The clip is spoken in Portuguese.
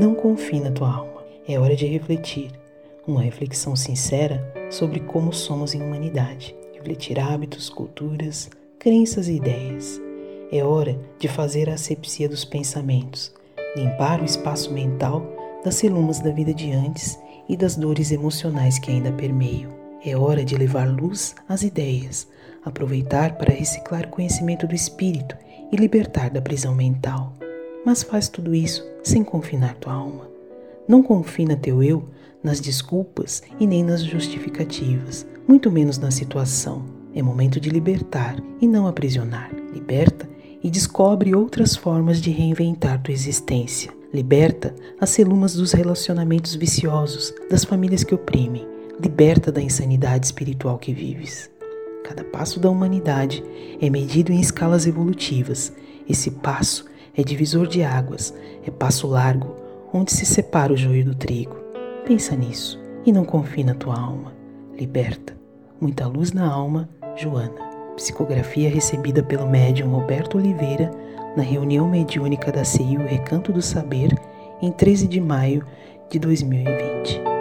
Não confie na tua alma. É hora de refletir. Uma reflexão sincera sobre como somos em humanidade. Refletir hábitos, culturas, crenças e ideias. É hora de fazer a asepsia dos pensamentos, limpar o espaço mental das celumas da vida de antes e das dores emocionais que ainda permeiam. É hora de levar luz às ideias, aproveitar para reciclar conhecimento do espírito e libertar da prisão mental mas faz tudo isso sem confinar tua alma. Não confina teu eu nas desculpas e nem nas justificativas, muito menos na situação. É momento de libertar e não aprisionar. Liberta e descobre outras formas de reinventar tua existência. Liberta as celumas dos relacionamentos viciosos, das famílias que oprimem. Liberta da insanidade espiritual que vives. Cada passo da humanidade é medido em escalas evolutivas. Esse passo é divisor de águas, é passo largo, onde se separa o joio do trigo. Pensa nisso e não confie na tua alma. Liberta. Muita luz na alma, Joana. Psicografia recebida pelo médium Roberto Oliveira na reunião mediúnica da CIU Recanto do Saber em 13 de maio de 2020.